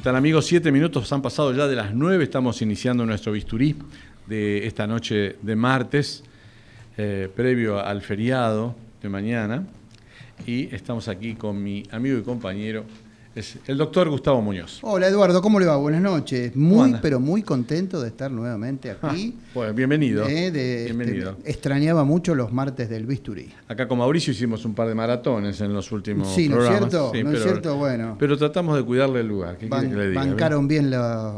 ¿Qué tal amigos? Siete minutos han pasado ya de las nueve. Estamos iniciando nuestro bisturí de esta noche de martes, eh, previo al feriado de mañana. Y estamos aquí con mi amigo y compañero es el doctor Gustavo Muñoz. Hola Eduardo, ¿cómo le va? Buenas noches. Muy, pero muy contento de estar nuevamente aquí. Bueno, bienvenido. Eh, bienvenido. Este, extrañaba mucho los martes del bisturí. Acá con Mauricio hicimos un par de maratones en los últimos sí, ¿no. Es cierto? ¿no es cierto? Bueno. Pero tratamos de cuidarle el lugar. ¿Qué Ban quiere que le diga? bancaron bien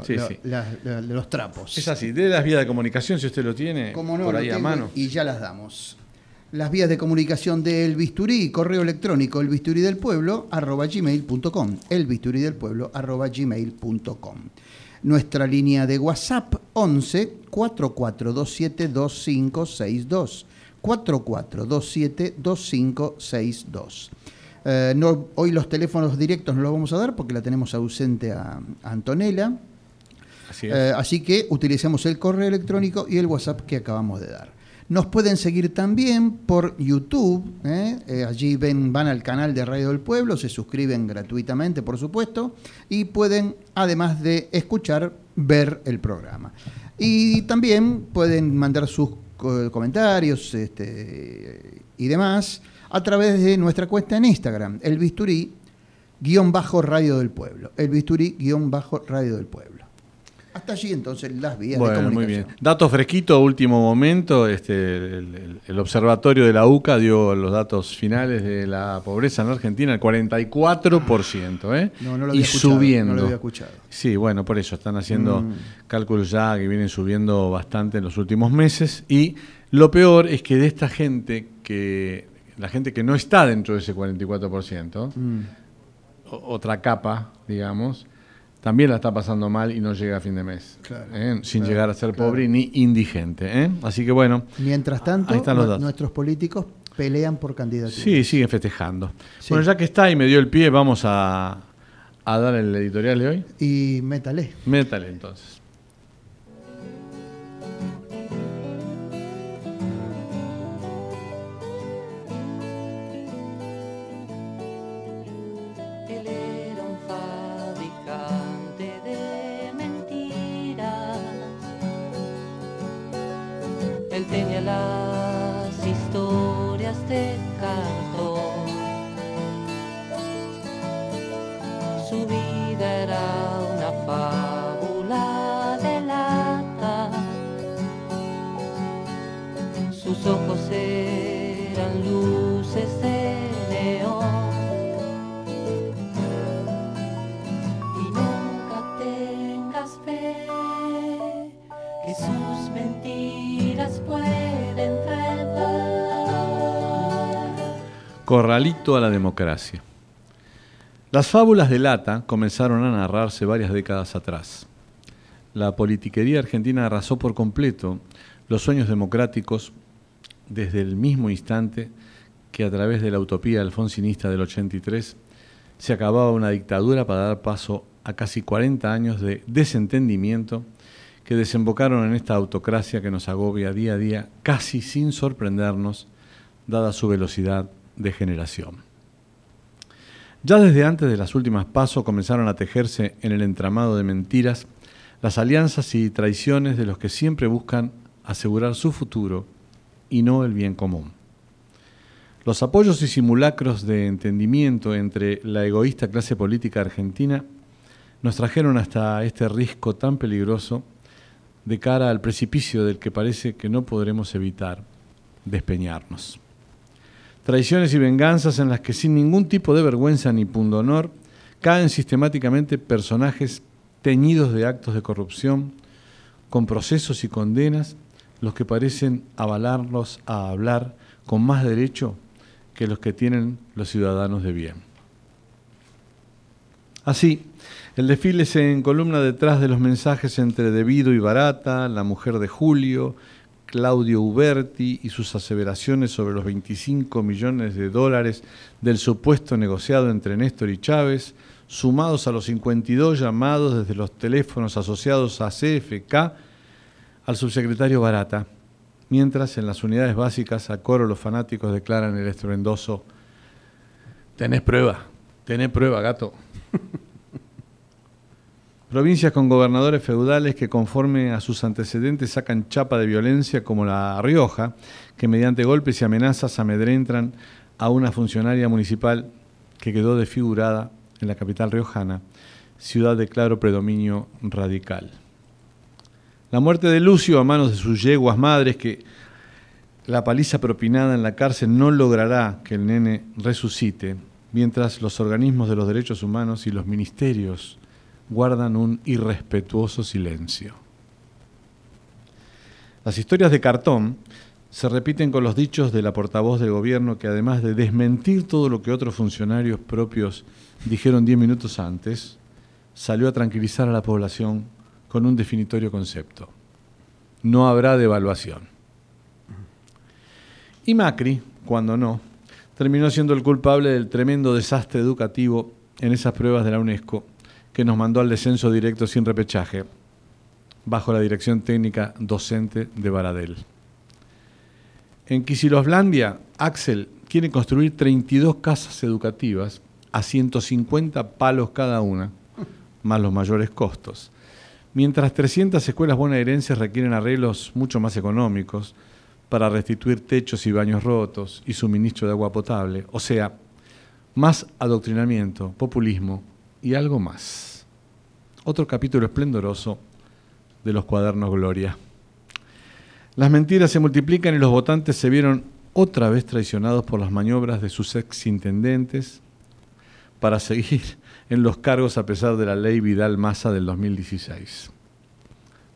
sí, sí. La, los trapos. Es así, de las vías de comunicación, si usted lo tiene, Como no, por ahí a mano. Y ya las damos las vías de comunicación del bisturí, correo electrónico el bisturí del pueblo arroba gmail.com, el bisturí del pueblo arroba gmail.com. Nuestra línea de WhatsApp 11 4427 2562 4427 2562. Eh, no, hoy los teléfonos directos no los vamos a dar porque la tenemos ausente a, a Antonella. Así. Eh, así que utilicemos el correo electrónico y el WhatsApp que acabamos de dar. Nos pueden seguir también por YouTube. ¿eh? Eh, allí ven, van al canal de Radio del Pueblo, se suscriben gratuitamente, por supuesto, y pueden, además de escuchar, ver el programa. Y también pueden mandar sus comentarios este, y demás a través de nuestra cuenta en Instagram, el bisturí guion bajo Radio del Pueblo. El bisturí guion bajo Radio del Pueblo. Hasta allí entonces las vías bueno, de comunicación. Muy bien. Dato fresquito, último momento, este, el, observatorio de la UCA dio los datos finales de la pobreza en Argentina, el 44%, ¿eh? No, no lo y había escuchado, subiendo. No lo había escuchado. Sí, bueno, por eso están haciendo mm. cálculos ya que vienen subiendo bastante en los últimos meses. Y lo peor es que de esta gente que, la gente que no está dentro de ese 44%, mm. otra capa, digamos, también la está pasando mal y no llega a fin de mes, claro, ¿eh? sin claro, llegar a ser claro. pobre ni indigente. ¿eh? Así que bueno. Mientras tanto, los datos. nuestros políticos pelean por candidaturas. Sí, siguen festejando. Sí. Bueno, ya que está y me dio el pie, vamos a, a dar el editorial de hoy. Y métale. Métale entonces. Corralito a la democracia. Las fábulas de lata comenzaron a narrarse varias décadas atrás. La politiquería argentina arrasó por completo los sueños democráticos desde el mismo instante que a través de la utopía alfonsinista del 83 se acababa una dictadura para dar paso a casi 40 años de desentendimiento que desembocaron en esta autocracia que nos agobia día a día casi sin sorprendernos, dada su velocidad de generación. Ya desde antes de las últimas pasos comenzaron a tejerse en el entramado de mentiras las alianzas y traiciones de los que siempre buscan asegurar su futuro y no el bien común. Los apoyos y simulacros de entendimiento entre la egoísta clase política argentina nos trajeron hasta este risco tan peligroso de cara al precipicio del que parece que no podremos evitar despeñarnos. Traiciones y venganzas en las que sin ningún tipo de vergüenza ni pundonor caen sistemáticamente personajes teñidos de actos de corrupción, con procesos y condenas, los que parecen avalarlos a hablar con más derecho que los que tienen los ciudadanos de bien. Así, el desfile se encolumna detrás de los mensajes entre Debido y Barata, la mujer de Julio, Claudio Uberti y sus aseveraciones sobre los 25 millones de dólares del supuesto negociado entre Néstor y Chávez, sumados a los 52 llamados desde los teléfonos asociados a CFK al subsecretario Barata, mientras en las unidades básicas a coro los fanáticos declaran el estruendoso, tenés prueba, tenés prueba, gato. Provincias con gobernadores feudales que conforme a sus antecedentes sacan chapa de violencia como la Rioja, que mediante golpes y amenazas amedrentan a una funcionaria municipal que quedó desfigurada en la capital riojana, ciudad de claro predominio radical. La muerte de Lucio a manos de sus yeguas madres, que la paliza propinada en la cárcel no logrará que el nene resucite, mientras los organismos de los derechos humanos y los ministerios guardan un irrespetuoso silencio. Las historias de cartón se repiten con los dichos de la portavoz del gobierno que además de desmentir todo lo que otros funcionarios propios dijeron diez minutos antes, salió a tranquilizar a la población con un definitorio concepto. No habrá devaluación. Y Macri, cuando no, terminó siendo el culpable del tremendo desastre educativo en esas pruebas de la UNESCO que nos mandó al descenso directo sin repechaje, bajo la dirección técnica docente de Baradel. En Quisiloslandia, Axel quiere construir 32 casas educativas a 150 palos cada una, más los mayores costos. Mientras 300 escuelas bonaerenses requieren arreglos mucho más económicos para restituir techos y baños rotos y suministro de agua potable, o sea, más adoctrinamiento, populismo y algo más. Otro capítulo esplendoroso de los cuadernos Gloria. Las mentiras se multiplican y los votantes se vieron otra vez traicionados por las maniobras de sus exintendentes, para seguir en los cargos a pesar de la ley Vidal Massa del 2016.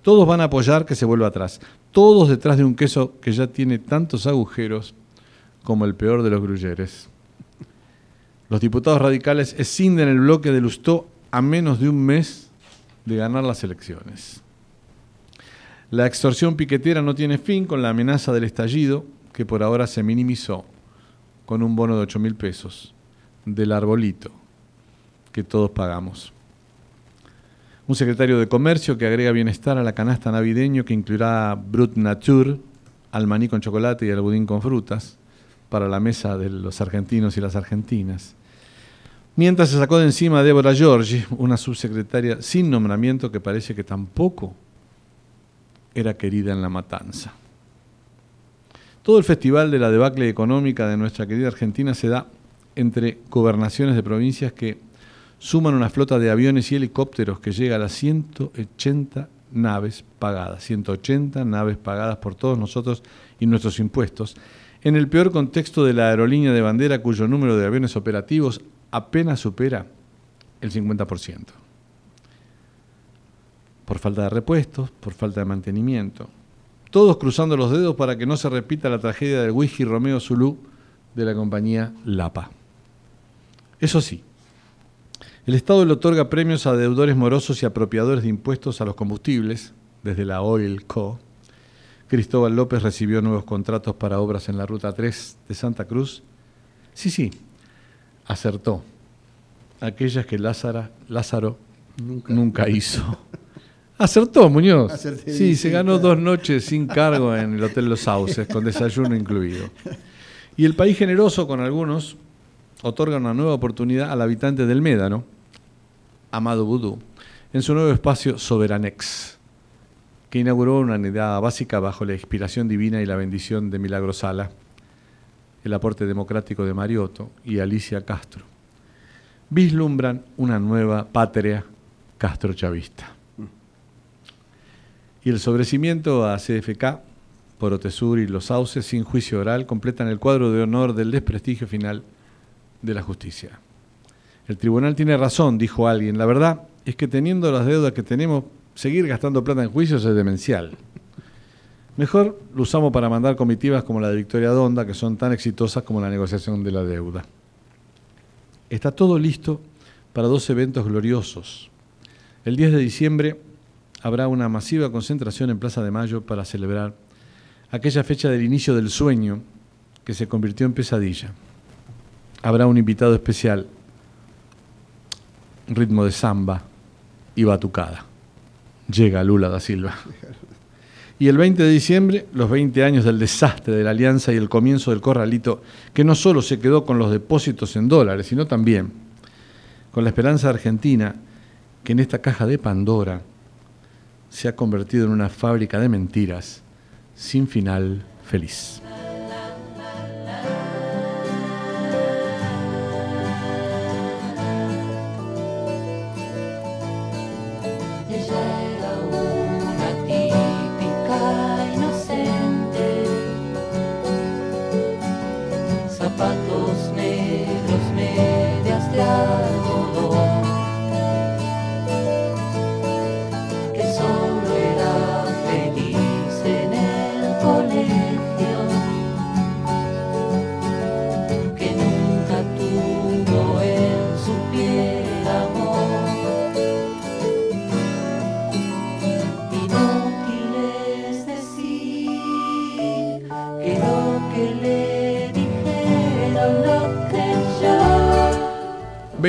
Todos van a apoyar que se vuelva atrás, todos detrás de un queso que ya tiene tantos agujeros como el peor de los grulleres. Los diputados radicales escinden el bloque de Lustó a menos de un mes de ganar las elecciones. La extorsión piquetera no tiene fin con la amenaza del estallido, que por ahora se minimizó con un bono de 8 mil pesos del arbolito que todos pagamos. Un secretario de Comercio que agrega bienestar a la canasta navideño que incluirá Brut Nature, al maní con chocolate y al budín con frutas para la mesa de los argentinos y las argentinas. Mientras se sacó de encima a Débora Giorgi, una subsecretaria sin nombramiento que parece que tampoco era querida en la matanza. Todo el festival de la debacle económica de nuestra querida Argentina se da entre gobernaciones de provincias que suman una flota de aviones y helicópteros que llega a las 180 naves pagadas, 180 naves pagadas por todos nosotros y nuestros impuestos, en el peor contexto de la aerolínea de bandera cuyo número de aviones operativos apenas supera el 50%. Por falta de repuestos, por falta de mantenimiento. Todos cruzando los dedos para que no se repita la tragedia del whisky Romeo Zulu de la compañía Lapa. Eso sí, el Estado le otorga premios a deudores morosos y apropiadores de impuestos a los combustibles, desde la Oil Co. Cristóbal López recibió nuevos contratos para obras en la Ruta 3 de Santa Cruz. Sí, sí, acertó. Aquellas que Lázaro, Lázaro nunca. hizo. Acertó, Muñoz. sí, se ganó dos noches sin cargo en el Hotel Los Sauces, con desayuno incluido. Y el país generoso con algunos otorga una nueva oportunidad al habitante del Médano, Amado Vudú, en su nuevo espacio Soberanex, que inauguró una unidad básica bajo la inspiración divina y la bendición de Milagro Sala, el aporte democrático de Mariotto y Alicia Castro. Vislumbran una nueva patria castro-chavista. Y el sobrecimiento a CFK por Otesur y los sauces sin juicio oral completan el cuadro de honor del desprestigio final de la justicia. El tribunal tiene razón, dijo alguien. La verdad es que teniendo las deudas que tenemos, seguir gastando plata en juicios es demencial. Mejor lo usamos para mandar comitivas como la de Victoria Donda, que son tan exitosas como la negociación de la deuda. Está todo listo para dos eventos gloriosos. El 10 de diciembre habrá una masiva concentración en Plaza de Mayo para celebrar aquella fecha del inicio del sueño que se convirtió en pesadilla. Habrá un invitado especial, ritmo de samba y batucada. Llega Lula da Silva. Y el 20 de diciembre, los 20 años del desastre de la alianza y el comienzo del corralito, que no solo se quedó con los depósitos en dólares, sino también con la esperanza argentina que en esta caja de Pandora se ha convertido en una fábrica de mentiras sin final feliz.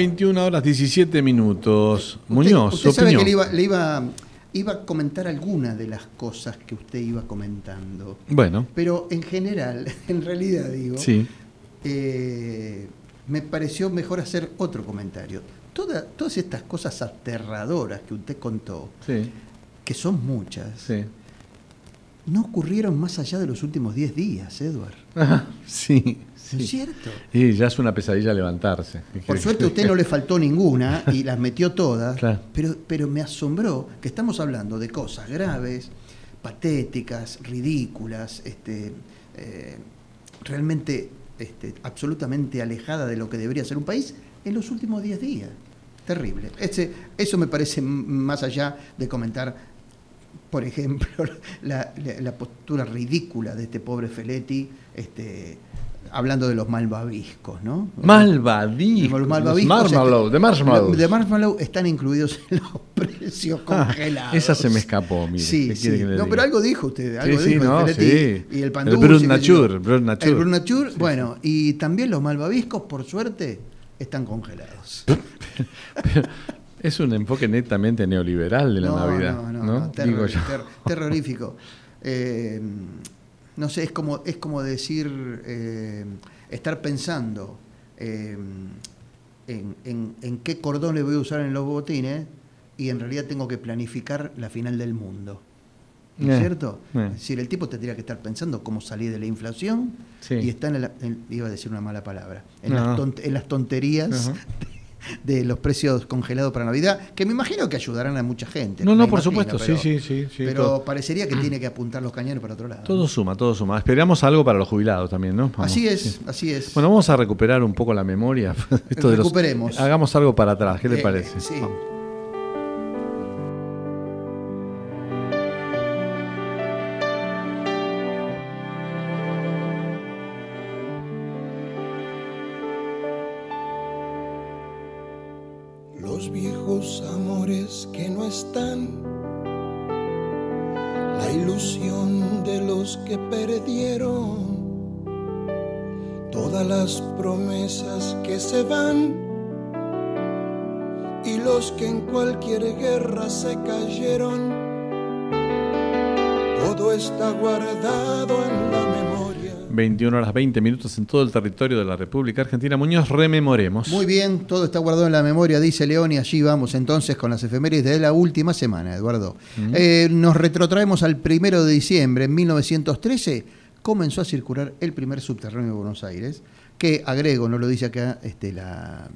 21 horas 17 minutos. Muñoz, usted, usted sabe opinión. que le iba, le iba, iba a comentar algunas de las cosas que usted iba comentando. Bueno, Pero en general, en realidad digo, sí. eh, me pareció mejor hacer otro comentario. Toda- todas estas cosas aterradoras que usted contó, Sí, que son muchas, sí. no ocurrieron más allá de los últimos 10 días, Edward. Sí, ¿No es cierto? Y ya es una pesadilla levantarse. Por suerte a usted no le faltó ninguna y las metió todas, Claro. pero, pero me asombró que estamos hablando de cosas graves, patéticas, ridículas, este, eh, realmente este, absolutamente alejada de lo que debería ser un país en los últimos 10 días. Terrible. Ese- eso me parece más allá de comentar, por ejemplo, la, la- la postura ridícula de este pobre Feletti, este, hablando de los malvaviscos, ¿no? Malvadiscos. Los malvaviscos Marshmallow, de marshmallows. De marshmallow están incluidos en los precios Ah, congelados. esa se me escapó, mire. Sí, ¿Qué sí. que No, pero algo dijo usted. Algo Sí, sí, dijo no, Feletti sí. Y el pan El sé Nature, Nature. El Brut Nature, bueno, y también los malvaviscos, por suerte, están congelados. Es un enfoque netamente neoliberal de la no, Navidad. No, no, ¿no? no, terror- Digo yo. ter- terrorífico. Eh, no sé, es como, es como decir, eh, estar pensando eh, en, en- en qué cordón le voy a usar en los botines y en realidad tengo que planificar la final del mundo. ¿No es Eh, cierto? eh. Es decir, el tipo tendría que estar pensando cómo salir de la inflación Sí. y está en, la- en- iba a decir una mala palabra, en, No. las, tont- en las tonterías. De los precios congelados para Navidad, que me imagino que ayudarán a mucha gente. No, no, por imagino, supuesto, pero- sí, sí, sí. pero todo. parecería que tiene que apuntar los cañones para otro lado. Todo suma, todo suma. Esperamos algo para los jubilados también, ¿no? Vamos. así es, Sí. así es. Bueno, vamos a recuperar un poco la memoria. Esto de los- Recuperemos. hagamos algo para atrás, ¿qué le Eh, parece? sí. Vamos. 21 horas 20 minutos en todo el territorio de la República Argentina. Muñoz, rememoremos. Muy bien, todo está guardado en la memoria, dice León, y allí vamos entonces con las efemérides de la última semana, Eduardo. Eh, nos retrotraemos al primero de diciembre, en 1913, comenzó a circular el primer subterráneo de Buenos Aires, que agrego, no lo dice acá este, la,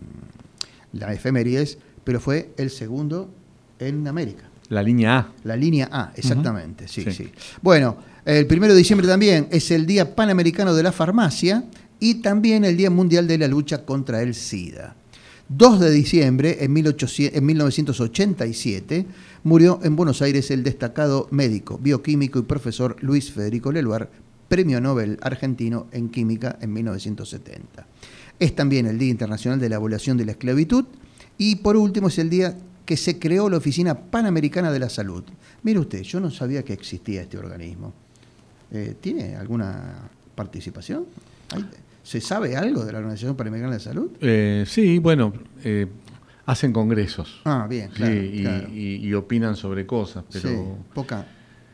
la efemérides, pero fue el segundo en América. La línea A. La línea A, exactamente, sí, Sí. sí. Bueno, el primero de diciembre también es el Día Panamericano de la Farmacia y también el Día Mundial de la Lucha contra el SIDA. 2 de diciembre, en, 1800 en 1987, murió en Buenos Aires el destacado médico, bioquímico y profesor Luis Federico Leluar, premio Nobel argentino en química en 1970. Es también el Día Internacional de la Abolición de la Esclavitud y por último es el día que se creó la Oficina Panamericana de la Salud. Mire usted, yo no sabía que existía este organismo. Eh, ¿Tiene alguna participación? ¿Hay- ¿Se sabe algo de la Organización Panamericana de Salud? Eh, sí, bueno, eh, hacen congresos. Ah, bien, Sí, claro. y, claro. y- y opinan sobre cosas, pero Sí, poca,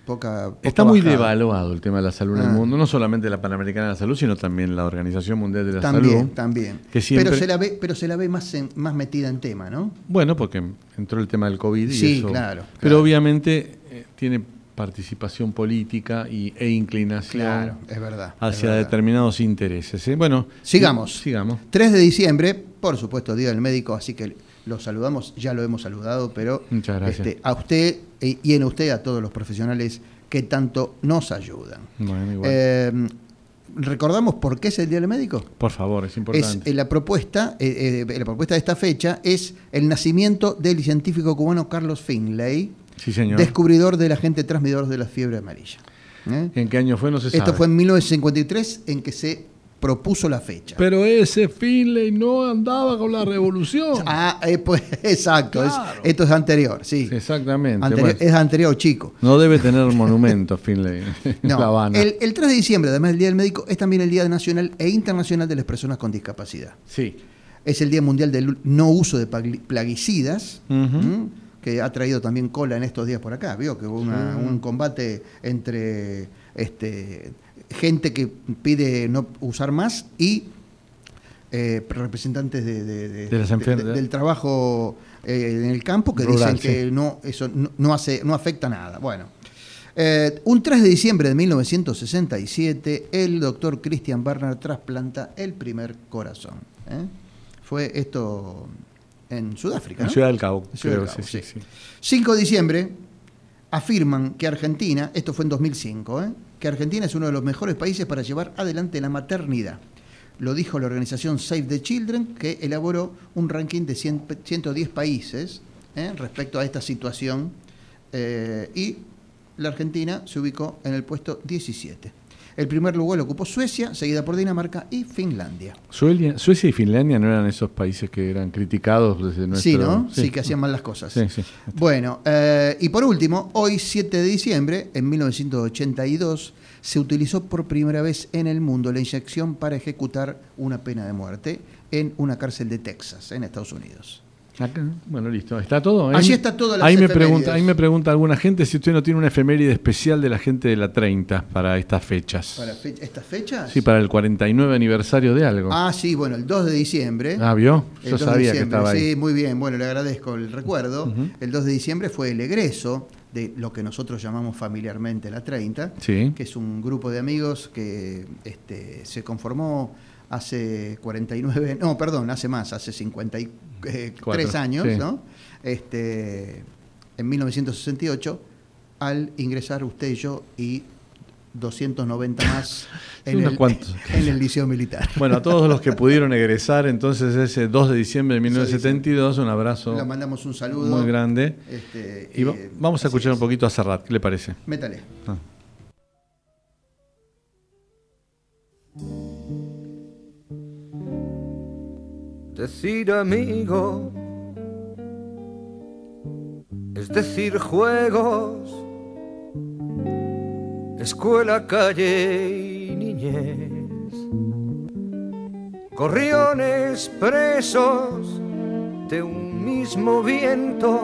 poca, poca está muy bajada. devaluado el tema de la salud en Ah. el mundo, no solamente la Panamericana de la Salud, sino también la Organización Mundial de la También, Salud. también. siempre- Pero se la ve, pero se la ve más, en- más metida en tema, ¿no? Bueno, porque entró el tema del COVID y Sí, eso. claro, Pero claro. obviamente eh, tiene participación política y, e inclinación Claro, es verdad. es hacia verdad. determinados intereses. ¿eh? Bueno, Sigamos. Sigamos. 3 de diciembre, por supuesto, Día del Médico, así que lo saludamos, ya lo hemos saludado, pero este, a usted y y en usted a todos los profesionales que tanto nos ayudan. Bueno, igual. Eh, ¿Recordamos por qué es el Día del Médico? Por favor, es Es, importante. eh, la, propuesta, eh, eh, la propuesta de esta fecha es el nacimiento del científico cubano Carlos Finlay, sí, señor. descubridor del agente transmisor de la fiebre amarilla. ¿Eh? ¿En qué año fue? No se sabe. Esto fue en 1953 en que se propuso la fecha. Pero ese Finlay no andaba con la revolución. Ah, eh, pues exacto, es- esto es anterior, sí. Exactamente. Anterior- es anterior, chico. No debe tener monumento Finlay en No, La Habana. el, el 3 de diciembre, además del Día del Médico, es también el Día Nacional e Internacional de las Personas con Discapacidad. Sí. Es el Día Mundial del No Uso de Plaguicidas. ¿m? Que ha traído también cola en estos días por acá. Vio que hubo una- un combate entre este, gente que pide no usar más y eh, representantes de, de- de- del trabajo eh, en el campo que Rural, dicen que sí. no, eso no, no hace, no afecta nada. Bueno. Eh, un 3 de diciembre de 1967, el doctor Christian Barner trasplanta el primer corazón. Fue esto en Sudáfrica. En ¿no? Ciudad del Cabo, Ciudad creo, del Cabo, sí, sí. sí, sí. 5 de diciembre afirman que Argentina, esto fue en 2005, ¿eh? que Argentina es uno de los mejores países para llevar adelante la maternidad. Lo dijo la organización Save the Children, que elaboró un ranking de 100 110 países ¿eh? respecto a esta situación. eh, y la Argentina se ubicó en el puesto 17. El primer lugar lo ocupó Suecia, seguida por Dinamarca y Finlandia. Suelia- Suecia y Finlandia no eran esos países que eran criticados desde nuestro... Sí, ¿no? Sí, que hacían mal las cosas. Sí, sí. Bueno, eh, y por último, hoy 7 de diciembre, en 1982, se utilizó por primera vez en el mundo la inyección para ejecutar una pena de muerte en una cárcel de Texas, en Estados Unidos. Acá, bueno, listo. ¿Está todo? Allí está las ahí me pregunta, Ahí me pregunta alguna gente si usted no tiene una efeméride especial de la gente de la 30 para estas fechas. ¿Para fe- estas fechas? Sí, para el 49 aniversario de algo. Ah, sí, bueno, el 2 de diciembre. Ah, ¿vio? El Yo 2 de sabía que estaba ahí. Sí, muy bien. Bueno, le agradezco el recuerdo. El 2 de diciembre fue el egreso de lo que nosotros llamamos familiarmente la 30, Sí. que es un grupo de amigos que este, se conformó hace 49, no, perdón, hace más, hace 53 Cuatro, años, sí. ¿no? Este, en 1968, al ingresar usted y yo y 290 más en, el, en el liceo militar. Bueno, a todos los que pudieron egresar entonces ese 2 de diciembre de 1972, un abrazo Le mandamos un saludo. muy grande. Este, Y eh, vamos a escuchar es. un poquito a Serrat, ¿qué le parece? Métale. Ah. Decir amigo es decir juegos, escuela, calle y niñez, gorriones presos de un mismo viento,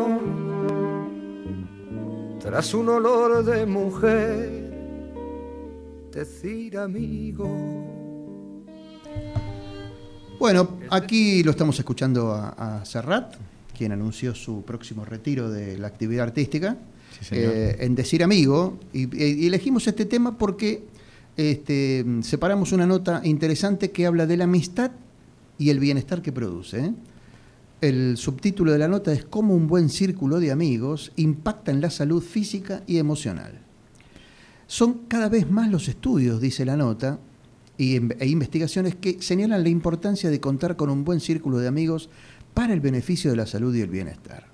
tras un olor de mujer decir amigo. Bueno, aquí lo estamos escuchando a, a Serrat, quien anunció su próximo retiro de la actividad artística, Sí, señor. eh, en Decir Amigo. Y, y elegimos este tema porque este, separamos una nota interesante que habla de la amistad y el bienestar que produce. ¿eh? El subtítulo de la nota es Cómo un buen círculo de amigos impacta en la salud física y emocional. Son cada vez más los estudios, dice la nota, y, e investigaciones que señalan la importancia de contar con un buen círculo de amigos para el beneficio de la salud y el bienestar.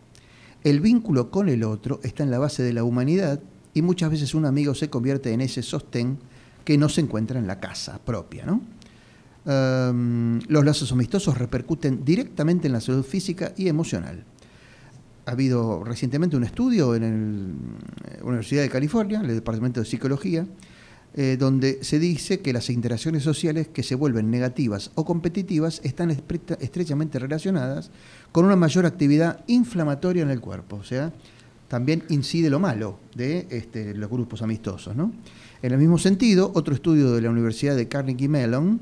El vínculo con el otro está en la base de la humanidad y muchas veces un amigo se convierte en ese sostén que no se encuentra en la casa propia. ¿no? Um, los lazos amistosos repercuten directamente en la salud física y emocional. Ha habido recientemente un estudio en la Universidad de California, en el Departamento de Psicología, eh, donde se dice que las interacciones sociales que se vuelven negativas o competitivas están estre- estrechamente relacionadas con una mayor actividad inflamatoria en el cuerpo. O sea, también incide lo malo de este, los grupos amistosos. En el mismo sentido, otro estudio de la Universidad de Carnegie Mellon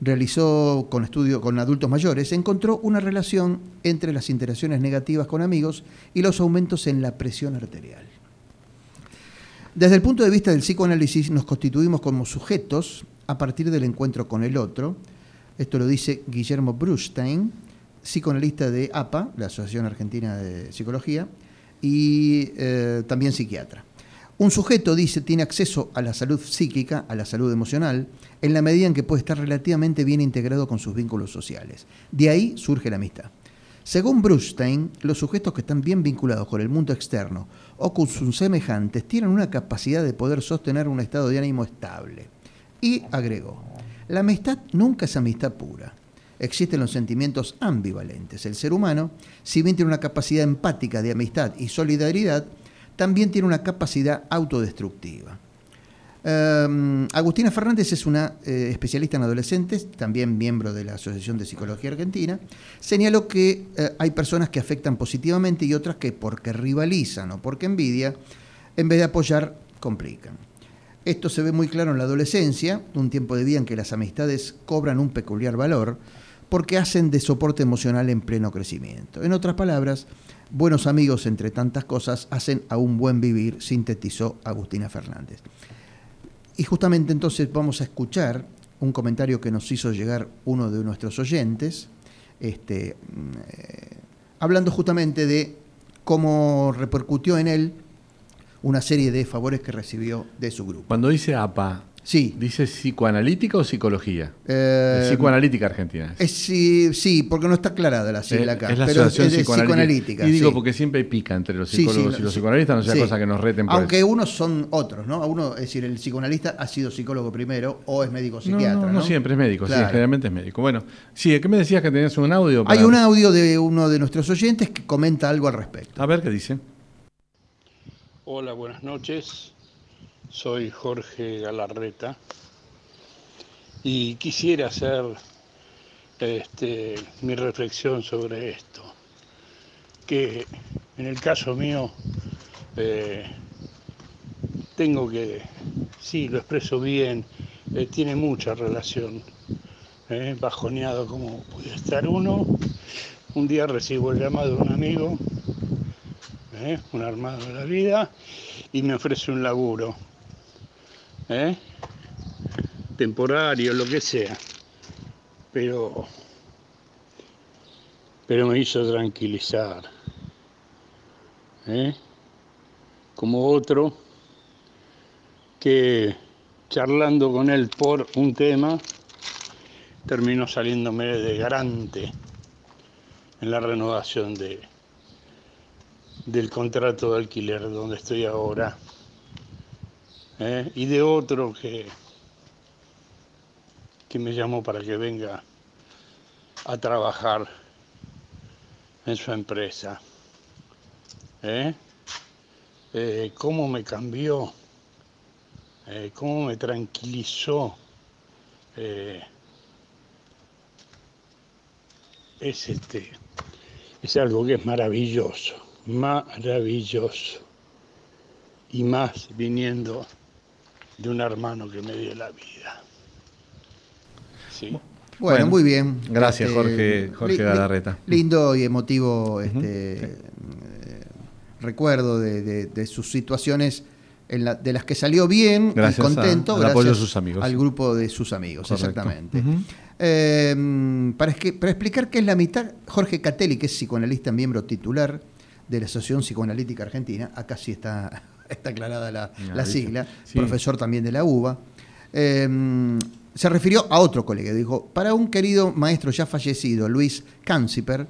realizó con, estudio, con adultos mayores, encontró una relación entre las interacciones negativas con amigos y los aumentos en la presión arterial. Desde el punto de vista del psicoanálisis nos constituimos como sujetos a partir del encuentro con el otro. Esto lo dice Guillermo Brustein, psicoanalista de APA, la Asociación Argentina de Psicología, y eh, también psiquiatra. Un sujeto, dice, tiene acceso a la salud psíquica, a la salud emocional, en la medida en que puede estar relativamente bien integrado con sus vínculos sociales. De ahí surge la amistad. Según Brustein, los sujetos que están bien vinculados con el mundo externo o con sus semejantes tienen una capacidad de poder sostener un estado de ánimo estable. Y agregó, la amistad nunca es amistad pura. Existen los sentimientos ambivalentes. El ser humano, si bien tiene una capacidad empática de amistad y solidaridad, también tiene una capacidad autodestructiva. Eh, Agustina Fernández es una eh, especialista en adolescentes, también miembro de la Asociación de Psicología Argentina. Señaló que eh, hay personas que afectan positivamente y otras que porque rivalizan o porque envidia, en vez de apoyar, complican. Esto se ve muy claro en la adolescencia, un tiempo de vida en que las amistades cobran un peculiar valor porque hacen de soporte emocional en pleno crecimiento. En otras palabras, buenos amigos entre tantas cosas hacen a un buen vivir, sintetizó Agustina Fernández. Y justamente entonces vamos a escuchar un comentario que nos hizo llegar uno de nuestros oyentes, este, mm, eh, hablando justamente de cómo repercutió en él una serie de favores que recibió de su grupo. Cuando dice APA, Sí. ¿dice psicoanalítica o psicología? Eh, psicoanalítica argentina. es, sí, sí, porque no está aclarada la sigla Eh, acá. es la pero asociación es de psicoanalítica. Y digo sí. porque siempre hay pica entre los Sí, sí, psicólogos y los sí. psicoanalistas, no sea Sí. cosa que nos reten por Aunque eso. unos son otros, ¿no? A Uno, es decir, el psicoanalista ha sido psicólogo primero o es médico psiquiatra. no, No, no siempre es médico, sí, generalmente es médico. Bueno, sí, ¿qué me decías que tenías un audio? Hay un audio de uno de nuestros oyentes que comenta algo al respecto. A ver qué dice. Hola, buenas noches. Soy Jorge Galarreta y quisiera hacer este, mi reflexión sobre esto. Que en el caso mío eh, tengo que, sí, lo expreso bien, eh, tiene mucha relación. eh, bajoneado como puede estar uno. Un día recibo el llamado de un amigo ¿eh? un armado de la vida, y me ofrece un laburo, ¿eh? temporario, lo que sea, pero, pero me hizo tranquilizar, ¿eh? como otro que charlando con él por un tema, terminó saliéndome de garante en la renovación de, del contrato de alquiler donde estoy ahora ¿eh? y de otro que, que me llamó para que venga a trabajar en su empresa. ¿eh? Eh, ¿Cómo me cambió? Eh, ¿Cómo me tranquilizó? Es este es algo que es maravilloso maravilloso. Y más viniendo de un hermano que me dio la vida. ¿Sí? Bueno, Bueno, muy bien. Este, gracias, Jorge- Jorge li- Galarreta. Lindo y emotivo este, eh, recuerdo de, de- de sus situaciones en la- de las que salió bien Gracias y contento a- al gracias apoyo de sus amigos. al grupo de sus amigos, Correcto. exactamente. Eh, para, es que- para explicar qué es la mitad, Jorge Catelli, que es psicoanalista miembro titular de la Asociación Psicoanalítica Argentina, acá sí está, está aclarada la, la sigla, Sí. profesor también de la UBA, eh, se refirió a otro colega, dijo, para un querido maestro ya fallecido, Luis Canciper,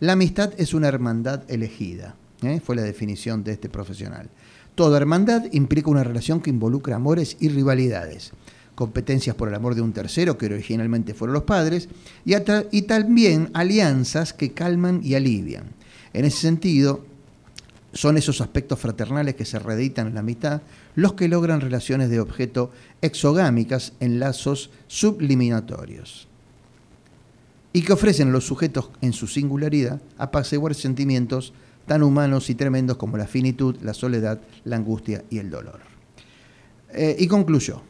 la amistad es una hermandad elegida, ¿eh? fue la definición de este profesional. Toda hermandad implica una relación que involucra amores y rivalidades, competencias por el amor de un tercero, que originalmente fueron los padres, y, y también alianzas que calman y alivian. En ese sentido, son esos aspectos fraternales que se reeditan en la amistad los que logran relaciones de objeto exogámicas en lazos subliminatorios y que ofrecen a los sujetos en su singularidad apaciguar sentimientos tan humanos y tremendos como la finitud, la soledad, la angustia y el dolor. Eh, y concluyó,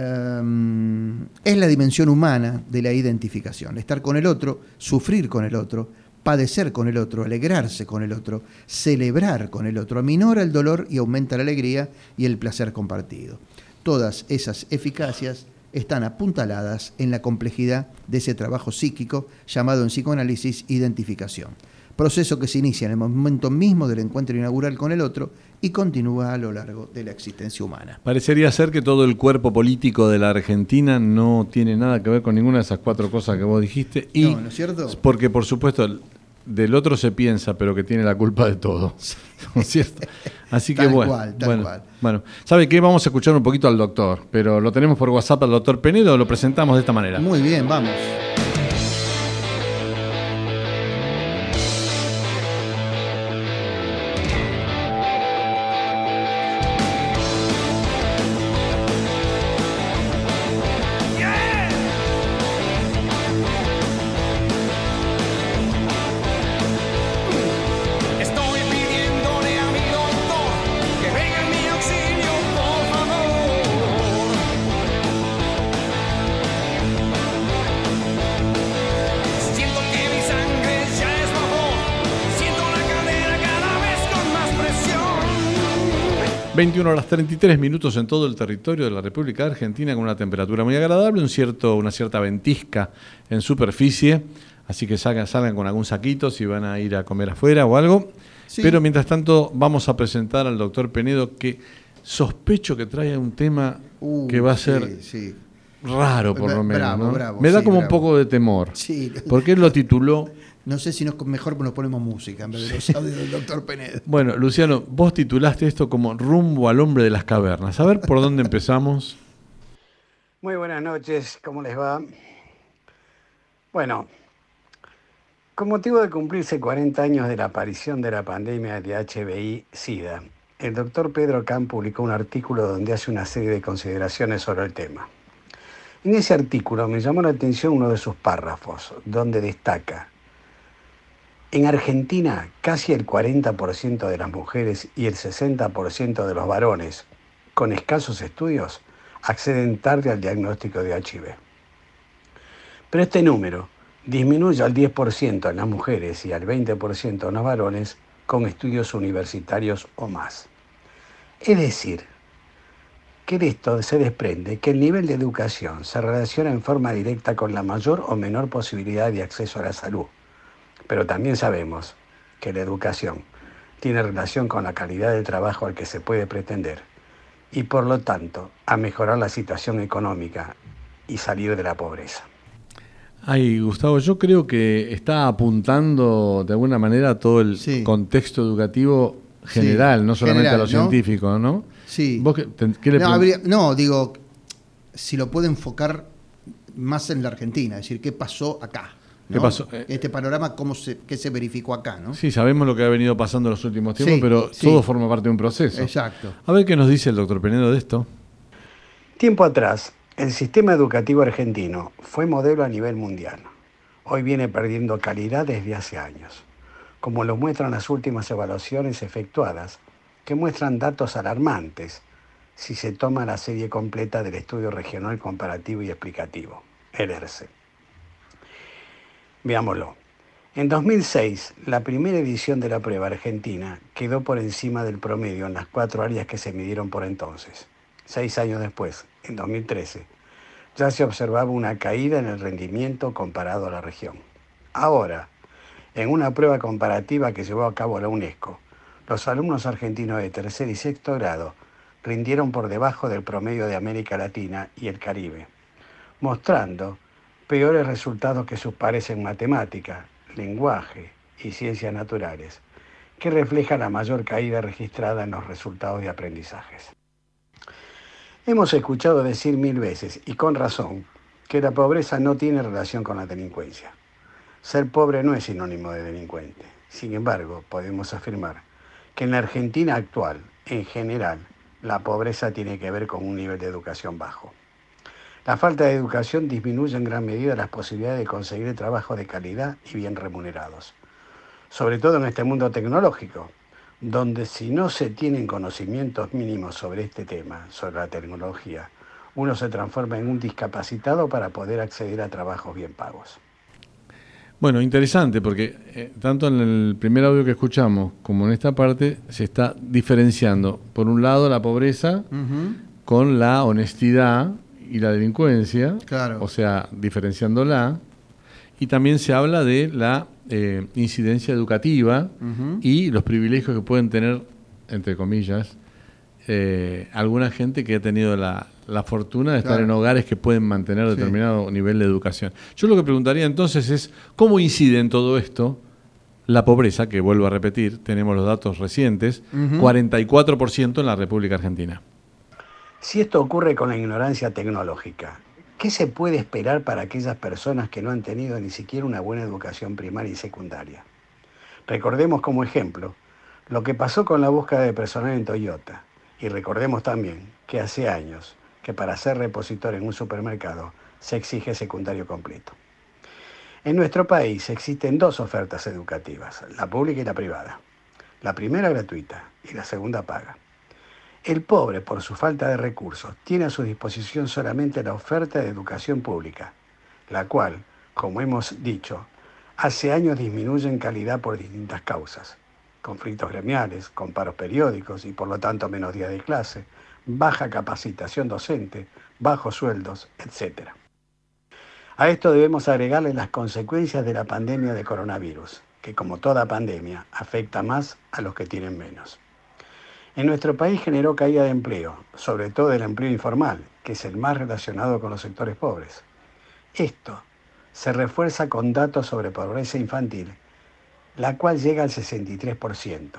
Em, es la dimensión humana de la identificación, estar con el otro, sufrir con el otro, padecer con el otro, alegrarse con el otro, celebrar con el otro, aminora el dolor y aumenta la alegría y el placer compartido. Todas esas eficacias están apuntaladas en la complejidad de ese trabajo psíquico llamado en psicoanálisis identificación, proceso que se inicia en el momento mismo del encuentro inaugural con el otro y continúa a lo largo de la existencia humana. Parecería ser que todo el cuerpo político de la Argentina no tiene nada que ver con ninguna de esas cuatro cosas que vos dijiste. Y No, ¿no es cierto? Porque, por supuesto, el- del otro se piensa, pero que tiene la culpa de todo. ¿No es cierto? Así que Tal bueno. cual, tal bueno, cual. bueno, ¿sabe qué? Vamos a escuchar un poquito al doctor, pero lo tenemos por WhatsApp al doctor Penedo, lo presentamos de esta manera. Muy bien, vamos. 21 horas 33 minutos en todo el territorio de la República Argentina con una temperatura muy agradable, un cierto, una cierta ventisca en superficie, así que salgan, salgan con algún saquito si van a ir a comer afuera o algo. Sí. Pero mientras tanto vamos a presentar al doctor Penedo que sospecho que trae un tema Uh, que va a ser sí. raro por lo menos. bravo, ¿no? bravo, Me da como un poco de temor. Sí. Porque él lo tituló No sé si nos, mejor nos ponemos música en vez de los audios del doctor Penedo. Bueno, Luciano, vos titulaste esto como Rumbo al hombre de las cavernas. A ver por dónde empezamos. Muy buenas noches, ¿cómo les va? Bueno, con motivo de cumplirse 40 años de la aparición de la pandemia de HBI-Sida, el doctor Pedro Kahn publicó un artículo donde hace una serie de consideraciones sobre el tema. En ese artículo me llamó la atención uno de sus párrafos, donde destaca, en Argentina casi el 40% de las mujeres y el 60% de los varones con escasos estudios acceden tarde al diagnóstico de HIV. Pero este número disminuye al 10% en las mujeres y al 20% en los varones con estudios universitarios o más. Es decir, que de esto se desprende que el nivel de educación se relaciona en forma directa con la mayor o menor posibilidad de acceso a la salud. Pero también sabemos que la educación tiene relación con la calidad del trabajo al que se puede pretender y por lo tanto a mejorar la situación económica y salir de la pobreza. Ay, Gustavo, yo creo que está apuntando de alguna manera a todo el Sí. contexto educativo general, Sí, no solamente general, a lo ¿no? científico, ¿no? Sí. ¿Vos qué, te- qué le No, habría- no, digo, si lo puede enfocar más en la Argentina, es decir, qué pasó acá. ¿Qué ¿no? pasó? Eh, Este panorama, cómo se, qué se verificó acá, ¿no? Sí, sabemos lo que ha venido pasando en los últimos tiempos, Sí, pero sí. todo forma parte de un proceso. Exacto. A ver qué nos dice el doctor Penedo de esto. Tiempo atrás, el sistema educativo argentino fue modelo a nivel mundial. Hoy viene perdiendo calidad desde hace años, como lo muestran las últimas evaluaciones efectuadas, que muestran datos alarmantes, si se toma la serie completa del Estudio Regional Comparativo y Explicativo, el ERCE. Veámoslo. En 2006, la primera edición de la prueba argentina quedó por encima del promedio en las cuatro áreas que se midieron por entonces. Seis años después, en 2013, ya se observaba una caída en el rendimiento comparado a la región. Ahora, en una prueba comparativa que llevó a cabo la UNESCO, los alumnos argentinos de tercer y sexto grado rindieron por debajo del promedio de América Latina y el Caribe, mostrando peores resultados que sus pares en matemática, lenguaje y ciencias naturales, que refleja la mayor caída registrada en los resultados de aprendizajes. Hemos escuchado decir mil veces, y con razón, que la pobreza no tiene relación con la delincuencia. Ser pobre no es sinónimo de delincuente. Sin embargo, podemos afirmar que en la Argentina actual, en general, la pobreza tiene que ver con un nivel de educación bajo. La falta de educación disminuye en gran medida las posibilidades de conseguir trabajo de calidad y bien remunerados, sobre todo en este mundo tecnológico, donde si no se tienen conocimientos mínimos sobre este tema, sobre la tecnología, uno se transforma en un discapacitado para poder acceder a trabajos bien pagos. Bueno, interesante, porque eh, tanto en el primer audio que escuchamos como en esta parte se está diferenciando, por un lado, la pobreza con la honestidad y la delincuencia, Claro. o sea, diferenciándola, y también se habla de la eh, incidencia educativa y los privilegios que pueden tener, entre comillas, eh, alguna gente que ha tenido la, la fortuna de estar Claro. en hogares que pueden mantener Sí. determinado nivel de educación. Yo lo que preguntaría entonces es, ¿cómo incide en todo esto la pobreza? Que vuelvo a repetir, tenemos los datos recientes, Ujú. 44% en la República Argentina. Si esto ocurre con la ignorancia tecnológica, ¿qué se puede esperar para aquellas personas que no han tenido ni siquiera una buena educación primaria y secundaria? Recordemos como ejemplo lo que pasó con la búsqueda de personal en Toyota y recordemos también que hace años que para ser repositor en un supermercado se exige secundario completo. En nuestro país existen dos ofertas educativas, la pública y la privada. La primera gratuita y la segunda paga. El pobre, por su falta de recursos, tiene a su disposición solamente la oferta de educación pública, la cual, como hemos dicho, hace años disminuye en calidad por distintas causas. Conflictos gremiales, con paros periódicos y por lo tanto menos días de clase, baja capacitación docente, bajos sueldos, etc. A esto debemos agregarle las consecuencias de la pandemia de coronavirus, que como toda pandemia afecta más a los que tienen menos. En nuestro país generó caída de empleo, sobre todo el empleo informal, que es el más relacionado con los sectores pobres. Esto se refuerza con datos sobre pobreza infantil, la cual llega al 63%,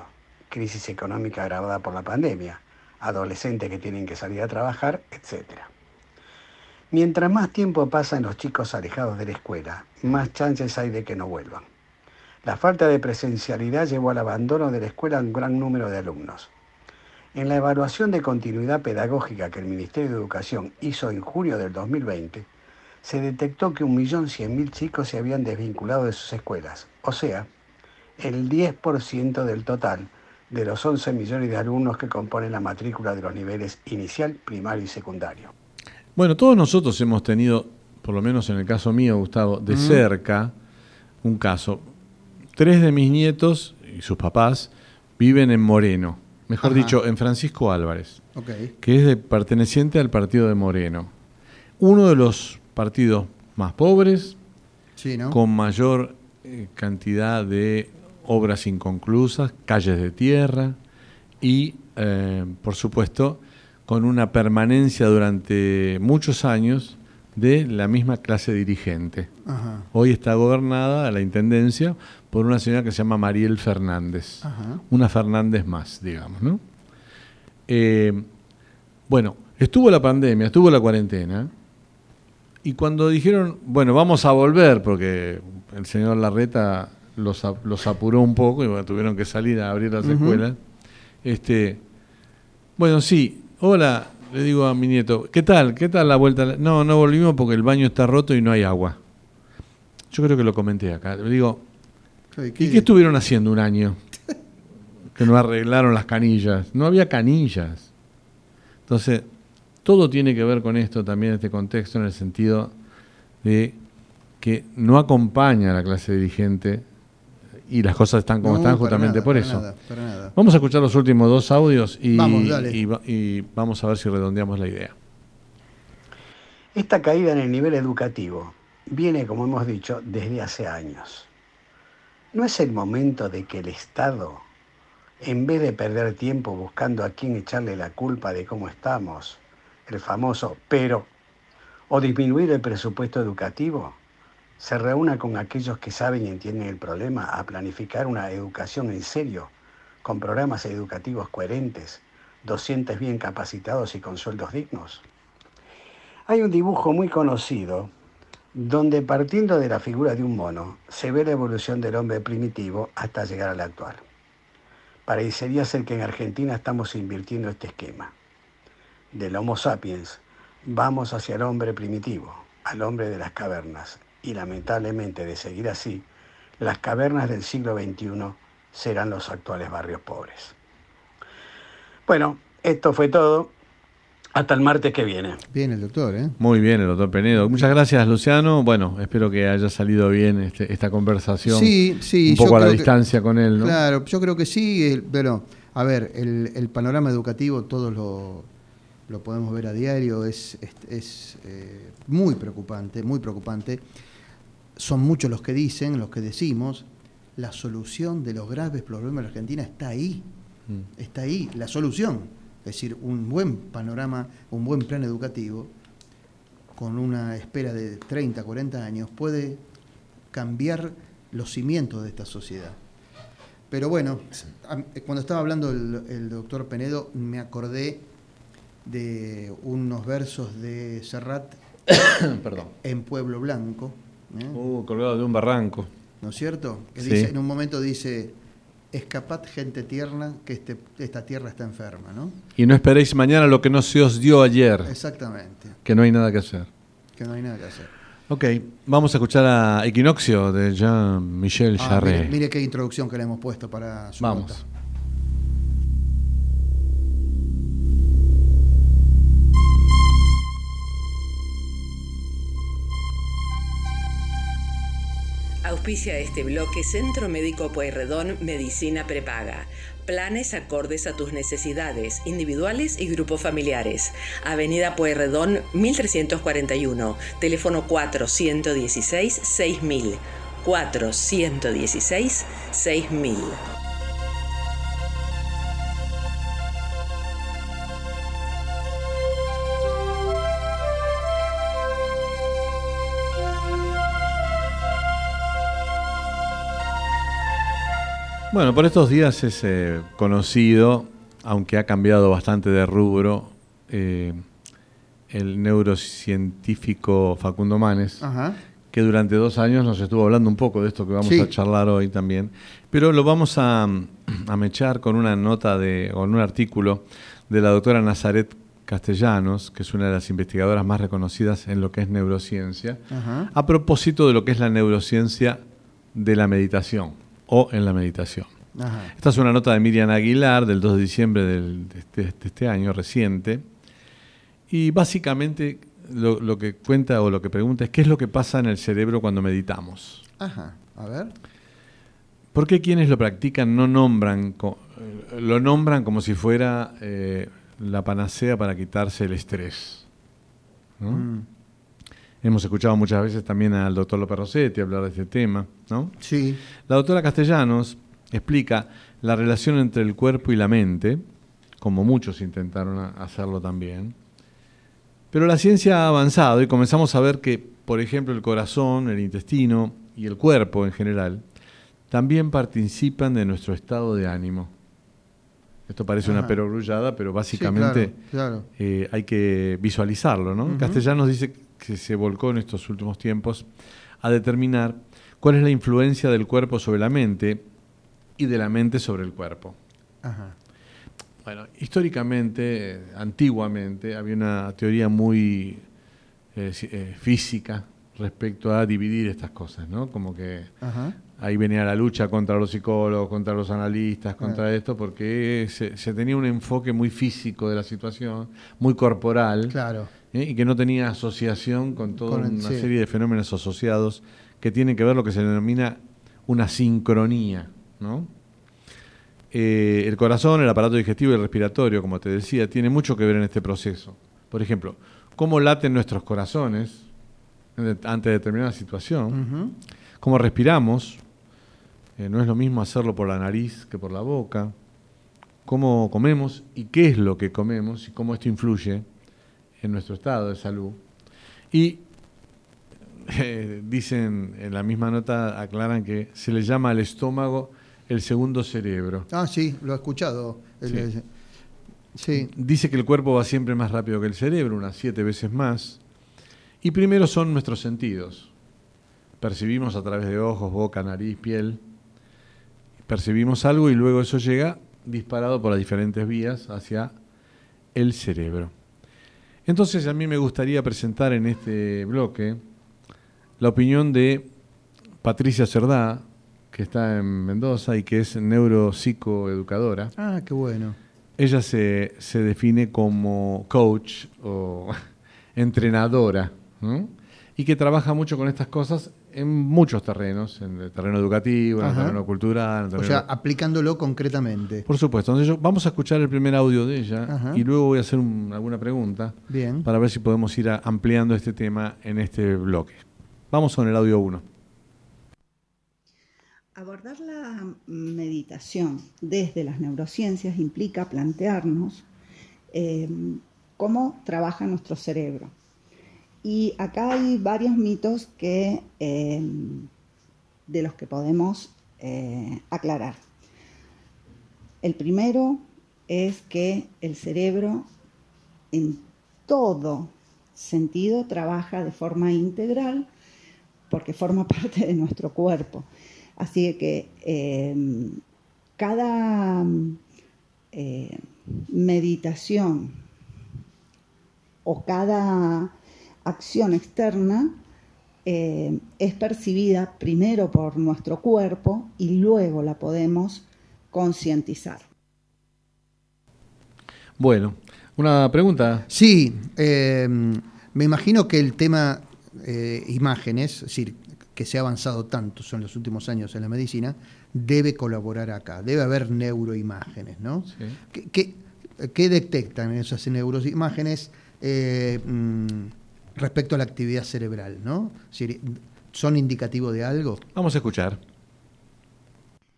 crisis económica agravada por la pandemia, adolescentes que tienen que salir a trabajar, etc. Mientras más tiempo pasan los chicos alejados de la escuela, más chances hay de que no vuelvan. La falta de presencialidad llevó al abandono de la escuela a un gran número de alumnos. En la evaluación de continuidad pedagógica que el Ministerio de Educación hizo en junio del 2020, se detectó que 1.100.000 chicos se habían desvinculado de sus escuelas, o sea, el 10% del total de los 11 millones de alumnos que componen la matrícula de los niveles inicial, primario y secundario. Bueno, todos nosotros hemos tenido, por lo menos en el caso mío, Gustavo, de Mm. cerca un caso. Tres de mis nietos y sus papás viven en Moreno, mejor Ajá. dicho, en Francisco Álvarez, que es de- perteneciente al partido de Moreno. Uno de los partidos más pobres, Sí, ¿no? con mayor eh, cantidad de obras inconclusas, calles de tierra y, eh, por supuesto, con una permanencia durante muchos años de la misma clase dirigente. Ajá. Hoy está gobernada la intendencia por una señora que se llama Mariel Fernández. Ajá. Una Fernández más, digamos, ¿no? Eh, bueno, estuvo la pandemia, estuvo la cuarentena, y cuando dijeron, bueno, vamos a volver, porque el señor Larreta los, los apuró un poco y bueno, tuvieron que salir a abrir las escuelas, este, bueno, sí, hola, le digo a mi nieto, ¿qué tal? ¿Qué tal la vuelta? No, no volvimos porque el baño está roto y no hay agua. Yo creo que lo comenté acá. Le digo, ¿y qué estuvieron haciendo un año? Que no arreglaron las canillas. No había canillas. Entonces, todo tiene que ver con esto también, este contexto, en el sentido de que no acompaña a la clase dirigente y las cosas están como No, están justamente nada, por para eso. nada, para nada. Vamos a escuchar los últimos dos audios y, Vamos, dale. y va- y vamos a ver si redondeamos la idea. Esta caída en el nivel educativo viene, como hemos dicho, desde hace años. ¿No es el momento de que el Estado, en vez de perder tiempo buscando a quién echarle la culpa de cómo estamos, el famoso pero, o disminuir el presupuesto educativo, se reúna con aquellos que saben y entienden el problema a planificar una educación en serio, con programas educativos coherentes, docentes bien capacitados y con sueldos dignos? Hay un dibujo muy conocido donde partiendo de la figura de un mono se ve la evolución del hombre primitivo hasta llegar al actual. Parecería ser que en Argentina estamos invirtiendo este esquema. Del Homo sapiens vamos hacia el hombre primitivo, al hombre de las cavernas, y lamentablemente de seguir así, las cavernas del siglo XXI serán los actuales barrios pobres. Bueno, esto fue todo. Hasta el martes que viene. Bien el doctor, ¿eh? Muy bien, el doctor Penedo. Muchas gracias, Luciano. Bueno, espero que haya salido bien este- esta conversación. Sí, sí. Un yo poco a la que- distancia con él, ¿no? Claro, yo creo que sí. el- pero, a ver, el, el panorama educativo todos lo, lo podemos ver a diario. Es, es, es, eh, muy preocupante, muy preocupante. Son muchos los que dicen, los que decimos, la solución de los graves problemas de la Argentina está ahí. Mm. Está ahí, la solución. Es decir, un buen panorama, un buen plan educativo, con una espera de 30, 40 años, puede cambiar los cimientos de esta sociedad. Pero bueno, a- cuando estaba hablando el, el doctor Penedo, me acordé de unos versos de Serrat Perdón. en Pueblo Blanco, ¿eh? Uh, colgado de un barranco. ¿no es cierto? Que Sí. dice- en un momento dice, escapad gente tierna, que este, esta tierra está enferma, ¿no? Y no esperéis mañana lo que no se os dio ayer, Exactamente, que no hay nada que hacer. que no hay nada que hacer. Ok, vamos a escuchar a Equinoccio de Jean-Michel Ah, Jarre. mire, mire qué introducción que le hemos puesto para su Vamos. nota. Auspicia este bloque Centro Médico Pueyrredón Medicina Prepaga. Planes acordes a tus necesidades, individuales y grupos familiares. Avenida Pueyrredón 1341, teléfono 416 6000. 416 6000. Bueno, por estos días es eh, conocido, aunque ha cambiado bastante de rubro, eh, el neurocientífico Facundo Manes, Ajá. que durante dos años nos estuvo hablando un poco de esto que vamos Sí. a charlar hoy también. Pero lo vamos a, a mechar con una nota de, con un artículo de la doctora Nazaret Castellanos, que es una de las investigadoras más reconocidas en lo que es neurociencia, Ajá. a propósito de lo que es la neurociencia de la meditación o en la meditación. Ajá. Esta es una nota de Miriam Aguilar del 2 de diciembre del- de, este, de este año reciente. Y básicamente lo, lo que cuenta o lo que pregunta es qué es lo que pasa en el cerebro cuando meditamos. Ajá. A ver. ¿Por qué quienes lo practican no nombran, eh, lo nombran como si fuera eh, la panacea para quitarse el estrés? ¿no? Mm. Hemos escuchado muchas veces también al doctor López Rossetti hablar de este tema. ¿no? Sí. La doctora Castellanos explica la relación entre el cuerpo y la mente, como muchos intentaron hacerlo también. Pero la ciencia ha avanzado y comenzamos a ver que, por ejemplo, el corazón, el intestino y el cuerpo en general también participan de nuestro estado de ánimo. Esto parece una perogrullada, pero básicamente Sí, claro, claro. eh, hay que visualizarlo. ¿no? Ujú. Castellanos dice que se volcó en estos últimos tiempos a determinar cuál es la influencia del cuerpo sobre la mente y de la mente sobre el cuerpo. Ajá. Bueno, históricamente, antiguamente, había una teoría muy eh, eh, física, respecto a dividir estas cosas, ¿no? Como que Ajá. ahí venía la lucha contra los psicólogos, contra los analistas, contra esto, porque se, se tenía un enfoque muy físico de la situación, muy corporal, Claro. ¿eh? y que no tenía asociación con toda Con el- una sí. serie de fenómenos asociados que tienen que ver lo que se denomina una sincronía, ¿no? Eh, el corazón, el aparato digestivo y el respiratorio, como te decía, tiene mucho que ver en este proceso. Por ejemplo, cómo laten nuestros corazones ante determinada situación, Ujú. cómo respiramos, eh, no es lo mismo hacerlo por la nariz que por la boca, cómo comemos y qué es lo que comemos y cómo esto influye en nuestro estado de salud. Y eh, dicen en la misma nota, aclaran que se le llama al estómago el segundo cerebro. Ah, sí, lo he escuchado. El- Sí. sí. Dice que el cuerpo va siempre más rápido que el cerebro, unas siete veces más. Y primero son nuestros sentidos. Percibimos a través de ojos, boca, nariz, piel. Percibimos algo y luego eso llega disparado por las diferentes vías hacia el cerebro. Entonces a mí me gustaría presentar en este bloque la opinión de Patricia Cerdá, que está en Mendoza y que es neuropsicoeducadora. Ah, qué bueno. Ella se, se define como coach o entrenadora ¿no? y que trabaja mucho con estas cosas en muchos terrenos, en el terreno educativo, en el terreno cultural. en el O sea, aplicándolo concretamente. por supuesto. Entonces yo- vamos a escuchar el primer audio de ella Ajá. y luego voy a hacer un- alguna pregunta Bien. para ver si podemos ir a- ampliando este tema en este bloque. Vamos con el audio 1. Abordar la meditación desde las neurociencias implica plantearnos eh, cómo trabaja nuestro cerebro. Y acá hay varios mitos que, eh, de los que podemos eh, aclarar. El primero es que el cerebro en todo sentido trabaja de forma integral porque forma parte de nuestro cuerpo. Así que eh, cada eh, meditación o cada acción externa eh, es percibida primero por nuestro cuerpo y luego la podemos concientizar. Bueno, una pregunta. Sí, eh, me imagino que el tema eh, imágenes, es decir, que se ha avanzado tanto en los últimos años en la medicina, debe colaborar acá. Debe haber neuroimágenes, ¿no? Sí. ¿Qué, qué, qué detectan esas neuroimágenes eh, mm, respecto a la actividad cerebral, ¿no? ¿Son indicativos de algo? Vamos a escuchar.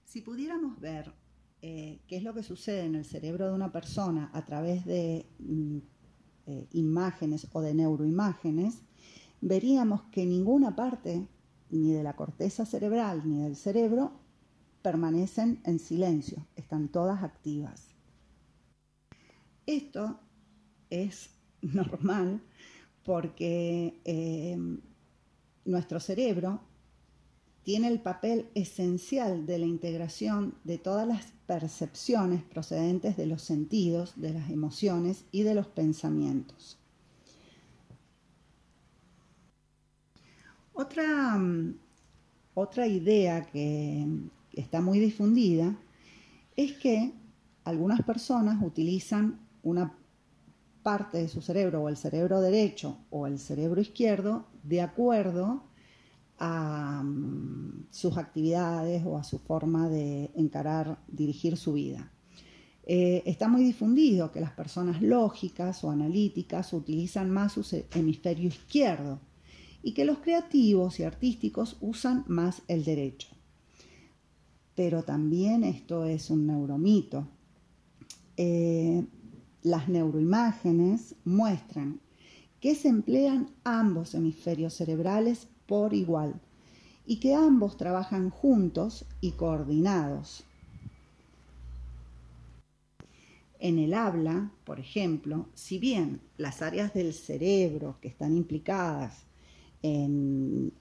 Si pudiéramos ver eh, qué es lo que sucede en el cerebro de una persona a través de mm, eh, imágenes o de neuroimágenes, veríamos que ninguna parte, ni de la corteza cerebral ni del cerebro, permanecen en silencio, están todas activas. Esto es normal porque eh, nuestro cerebro tiene el papel esencial de la integración de todas las percepciones procedentes de los sentidos, de las emociones y de los pensamientos. Otra, mm, otra idea que está muy difundida es que algunas personas utilizan una parte de su cerebro o el cerebro derecho o el cerebro izquierdo de acuerdo a um, sus actividades o a su forma de encarar, dirigir su vida. Eh, está muy difundido que las personas lógicas o analíticas utilizan más su hemisferio izquierdo y que los creativos y artísticos usan más el derecho. Pero también esto es un neuromito. Eh, las neuroimágenes muestran que se emplean ambos hemisferios cerebrales por igual y que ambos trabajan juntos y coordinados. En el habla, por ejemplo, si bien las áreas del cerebro que están implicadas en,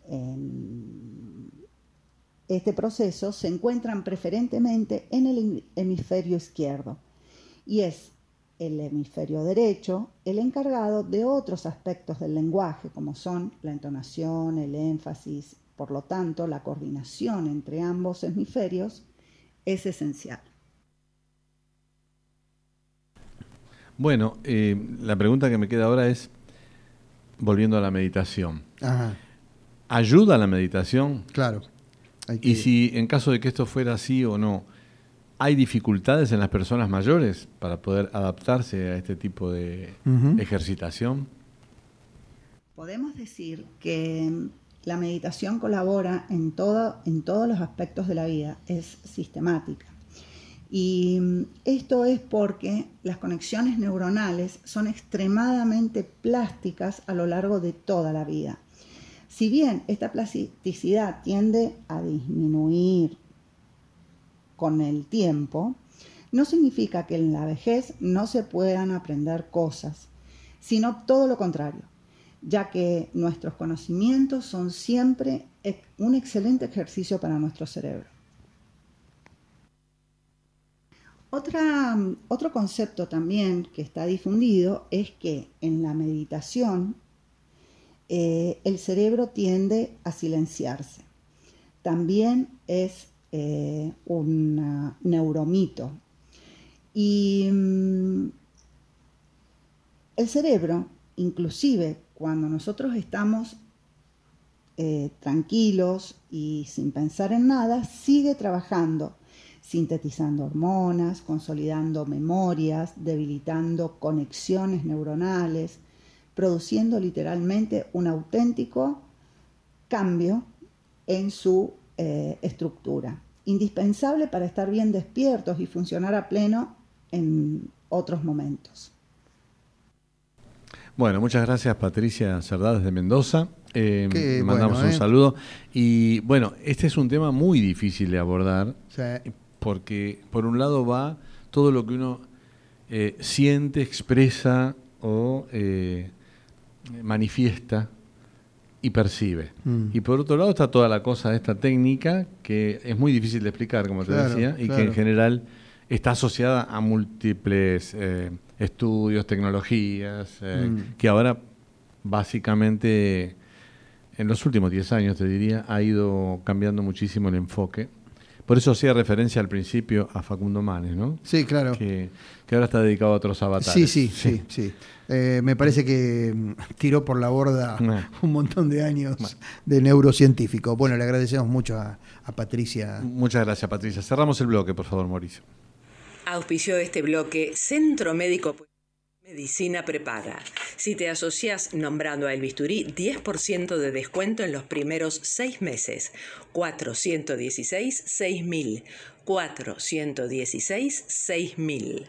este proceso se encuentran preferentemente en el hemisferio izquierdo y es el hemisferio derecho, el encargado de otros aspectos del lenguaje, como son la entonación, el énfasis, por lo tanto, la coordinación entre ambos hemisferios es esencial. Bueno, eh, la pregunta que me queda ahora es, volviendo a la meditación. Ajá, ¿Ayuda la meditación? claro. Hay Y si en caso de que esto fuera así o no, ¿hay dificultades en las personas mayores para poder adaptarse a este tipo de ejercitación? Podemos decir que la meditación colabora en, todo, en todos los aspectos de la vida, es sistemática. Y esto es porque las conexiones neuronales son extremadamente plásticas a lo largo de toda la vida. Si bien esta plasticidad tiende a disminuir con el tiempo, no significa que en la vejez no se puedan aprender cosas, sino todo lo contrario, ya que nuestros conocimientos son siempre un excelente ejercicio para nuestro cerebro. Otra- otro concepto también que está difundido es que en la meditación eh, el cerebro tiende a silenciarse. También es eh, un neuromito. Y mm, el cerebro, inclusive cuando nosotros estamos eh, tranquilos y sin pensar en nada, sigue trabajando, sintetizando hormonas, consolidando memorias, debilitando conexiones neuronales, produciendo literalmente un auténtico cambio en su eh, estructura, indispensable para estar bien despiertos y funcionar a pleno en otros momentos. Bueno, muchas gracias Patricia Cerdá desde Mendoza. Eh, Qué mandamos bueno, un ¿eh? saludo. Y bueno, este es un tema muy difícil de abordar Sí. porque por un lado va todo lo que uno eh, siente, expresa o eh, manifiesta y percibe. Mm. Y por otro lado está toda la cosa de esta técnica que es muy difícil de explicar, como te Claro, decía, y que en general está asociada a múltiples eh, estudios, tecnologías, eh, Mm. que ahora básicamente en los últimos 10 años, te diría, ha ido cambiando muchísimo el enfoque. Por eso hacía referencia al principio a Facundo Manes, ¿no? Sí, claro. Que, que ahora está dedicado a otros avatares. Sí, sí, sí, sí. Eh, me parece que mm, tiró por la borda Nah. un montón de años de neurocientífico. Bueno, le agradecemos mucho a, a Patricia. Muchas gracias, Patricia. Cerramos el bloque, por favor, Mauricio. Auspició este bloque Centro Médico Medicina Prepaga. Si te asocias nombrando a El Bisturí, 10% de descuento en los primeros seis meses. 416-6000. 416-6000.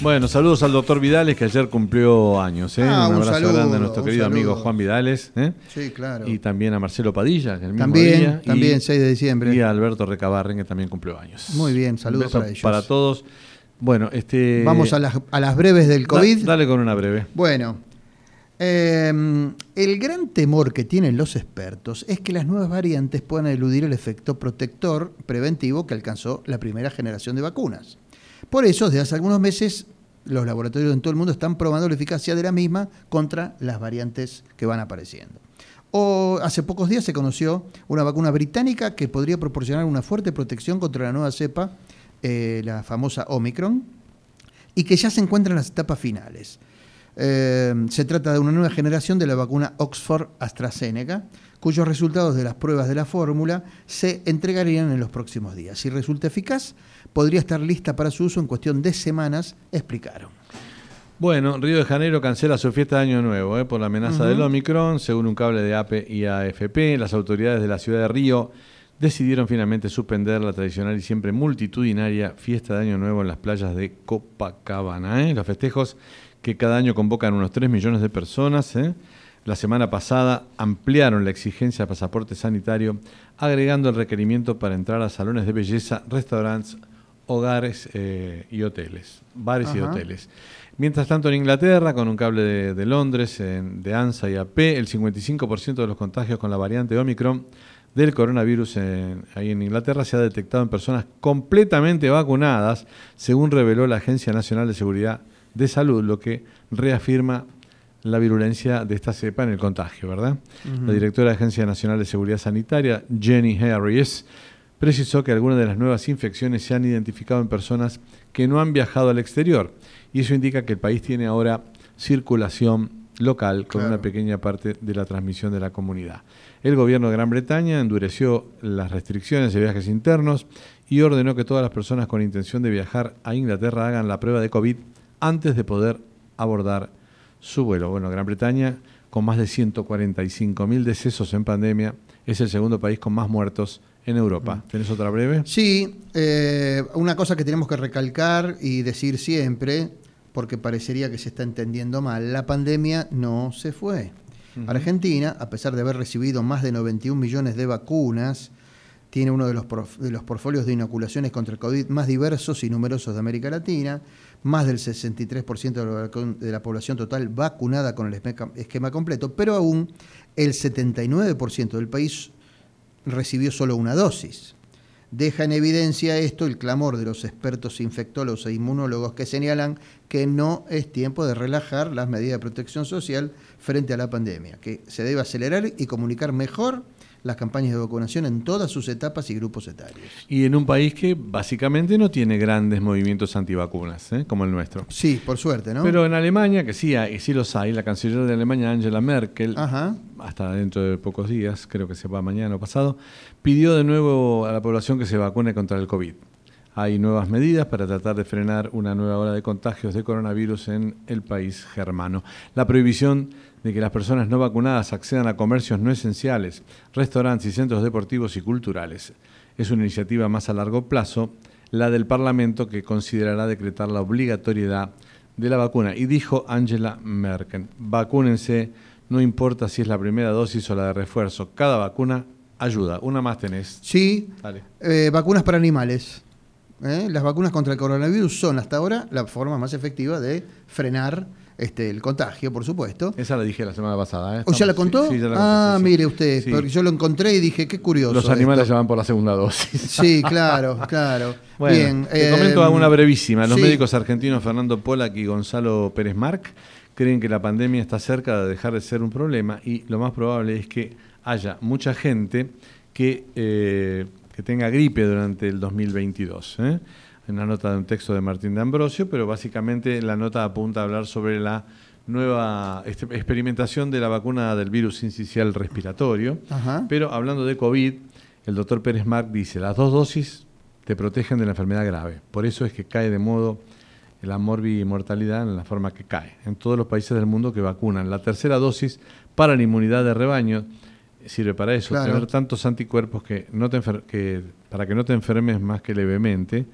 Bueno, saludos al doctor Vidales, que ayer cumplió años. ¿eh? Ah, un un abrazo saludo, grande a nuestro querido saludo. amigo Juan Vidales. ¿eh? Sí, claro. Y también a Marcelo Padilla, que el mismo También, día, y- también, 6 de diciembre. Y a Alberto Recabarren, que también cumplió años. Muy bien, saludos para ellos. Para todos. Bueno, este. Vamos a las, a las breves del da- COVID. dale con una breve. Bueno, eh, el gran temor que tienen los expertos es que las nuevas variantes puedan eludir el efecto protector preventivo que alcanzó la primera generación de vacunas. Por eso, desde hace algunos meses, los laboratorios en todo el mundo están probando la eficacia de la misma contra las variantes que van apareciendo. O hace pocos días se conoció una vacuna británica que podría proporcionar una fuerte protección contra la nueva cepa, eh, la famosa Omicron, y que ya se encuentra en las etapas finales. Eh, se trata de una nueva generación de la vacuna Oxford AstraZeneca, cuyos resultados de las pruebas de la fórmula se entregarían en los próximos días. Si resulta eficaz, podría estar lista para su uso en cuestión de semanas, explicaron. Bueno, Río de Janeiro cancela su fiesta de Año Nuevo ¿eh? por la amenaza del Omicron, según un cable de APE y AFP. Las autoridades de la ciudad de Río decidieron finalmente suspender la tradicional y siempre multitudinaria fiesta de Año Nuevo en las playas de Copacabana. ¿eh? Los festejos que cada año convocan unos 3 millones de personas. ¿eh? La semana pasada ampliaron la exigencia de pasaporte sanitario, agregando el requerimiento para entrar a salones de belleza, restaurantes, hogares eh, y hoteles, bares y hoteles. Mientras tanto, en Inglaterra, con un cable de, de Londres, en- de ANSA y AP, el 55% de los contagios con la variante Omicron del coronavirus en- ahí en Inglaterra se ha detectado en personas completamente vacunadas, según reveló la Agencia Nacional de Seguridad de Salud, lo que reafirma la virulencia de esta cepa en el contagio, ¿verdad? La directora de la Agencia Nacional de Seguridad Sanitaria, Jenny Harris, precisó que algunas de las nuevas infecciones se han identificado en personas que no han viajado al exterior y eso indica que el país tiene ahora circulación local con Claro. una pequeña parte de la transmisión de la comunidad. El gobierno de Gran Bretaña endureció las restricciones de viajes internos y ordenó que todas las personas con intención de viajar a Inglaterra hagan la prueba de COVID antes de poder abordar su vuelo. Bueno, Gran Bretaña, con más de 145.000 decesos en pandemia, es el segundo país con más muertos en Europa. ¿Tenés otra breve? Sí, eh, una cosa que tenemos que recalcar y decir siempre, porque parecería que se está entendiendo mal, la pandemia no se fue. Argentina, a pesar de haber recibido más de 91 millones de vacunas, tiene uno de los, de los portfolios de inoculaciones contra el COVID más diversos y numerosos de América Latina, más del 63% de la, de la población total vacunada con el esquema completo, pero aún el 79% del país recibió solo una dosis. Deja en evidencia esto el clamor de los expertos infectólogos e inmunólogos que señalan que no es tiempo de relajar las medidas de protección social frente a la pandemia, que se debe acelerar y comunicar mejor las campañas de vacunación en todas sus etapas y grupos etarios. Y en un país que básicamente no tiene grandes movimientos antivacunas, ¿eh? como el nuestro. Sí, por suerte, ¿no? Pero en Alemania, que sí, hay, sí los hay, la canciller de Alemania, Angela Merkel, Ajá. hasta dentro de pocos días, creo que se va mañana o pasado, pidió de nuevo a la población que se vacune contra el COVID. Hay nuevas medidas para tratar de frenar una nueva ola de contagios de coronavirus en el país germano. La prohibición de que las personas no vacunadas accedan a comercios no esenciales, restaurantes y centros deportivos y culturales. Es una iniciativa más a largo plazo, la del Parlamento que considerará decretar la obligatoriedad de la vacuna. Y dijo Angela Merkel, vacúnense, no importa si es la primera dosis o la de refuerzo, cada vacuna ayuda. Una más tenés. Sí, Dale. eh, vacunas para animales. ¿Eh? Las vacunas contra el coronavirus son hasta ahora la forma más efectiva de frenar este, el contagio, por supuesto. Esa la dije la semana pasada. ¿eh? ¿O ya la contó? Sí, sí, ya la ah, conté, sí, mire usted, porque yo lo encontré y dije, qué curioso. Los animales esto. ya van por la segunda dosis. Sí, claro, claro. Bueno, Bien. te eh, comento una brevísima. Los médicos argentinos Fernando Polak y Gonzalo Pérez Marc creen que la pandemia está cerca de dejar de ser un problema y lo más probable es que haya mucha gente que, eh, que tenga gripe durante el 2022. ¿eh? Una nota de un texto de Martín de Ambrosio, pero básicamente la nota apunta a hablar sobre la nueva este, experimentación de la vacuna del virus incisional respiratorio. Ajá. Pero hablando de COVID, el doctor Pérez Marc dice, las dos dosis te protegen de la enfermedad grave. Por eso es que cae de modo la morbimortalidad en la forma que cae. En todos los países del mundo que vacunan. La tercera dosis para la inmunidad de rebaño sirve para eso, Claro. tener tantos anticuerpos que no te enfer- que, para que no te enfermes más que levemente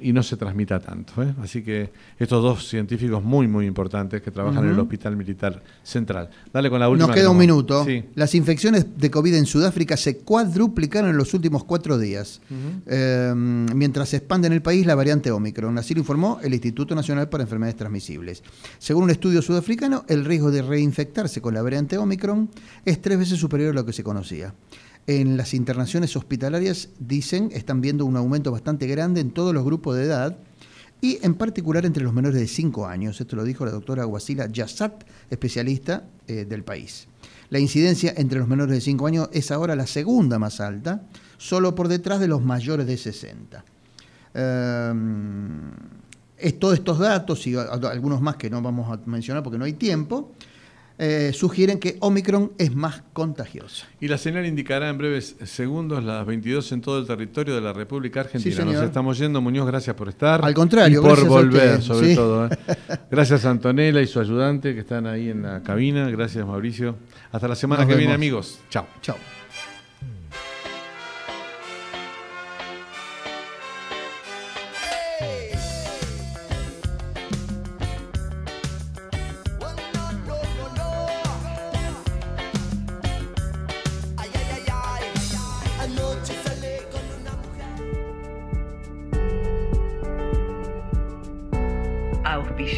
y no se transmita tanto. ¿eh? Así que estos dos científicos muy, muy importantes que trabajan en el. Hospital Militar Central. Dale con la última. Nos que queda un minuto. Sí. Las infecciones de COVID en Sudáfrica se cuadruplicaron en los últimos cuatro días, eh, mientras se expande en el país la variante Omicron. Así lo informó el Instituto Nacional para Enfermedades Transmisibles. Según un estudio sudafricano, el riesgo de reinfectarse con la variante Omicron es tres veces superior a lo que se conocía. En las internaciones hospitalarias, dicen, están viendo un aumento bastante grande en todos los grupos de edad y en particular entre los menores de 5 años. Esto lo dijo la doctora Wasila Yassat, especialista eh, del país. La incidencia entre los menores de 5 años es ahora la segunda más alta, solo por detrás de los mayores de 60. Eh, es- todos estos datos y algunos más que no vamos a mencionar porque no hay tiempo, eh, sugieren que Omicron es más contagiosa. Y la señal indicará en breves segundos las 22 en todo el territorio de la República Argentina. Sí, Nos estamos yendo, Muñoz, gracias por estar. Al contrario, y por gracias volver, sobre sí. todo. ¿eh? Gracias a Antonella y su ayudante que están ahí en la cabina. Gracias, Mauricio. Hasta la semana Nos que viene, amigos. Chao. Chao.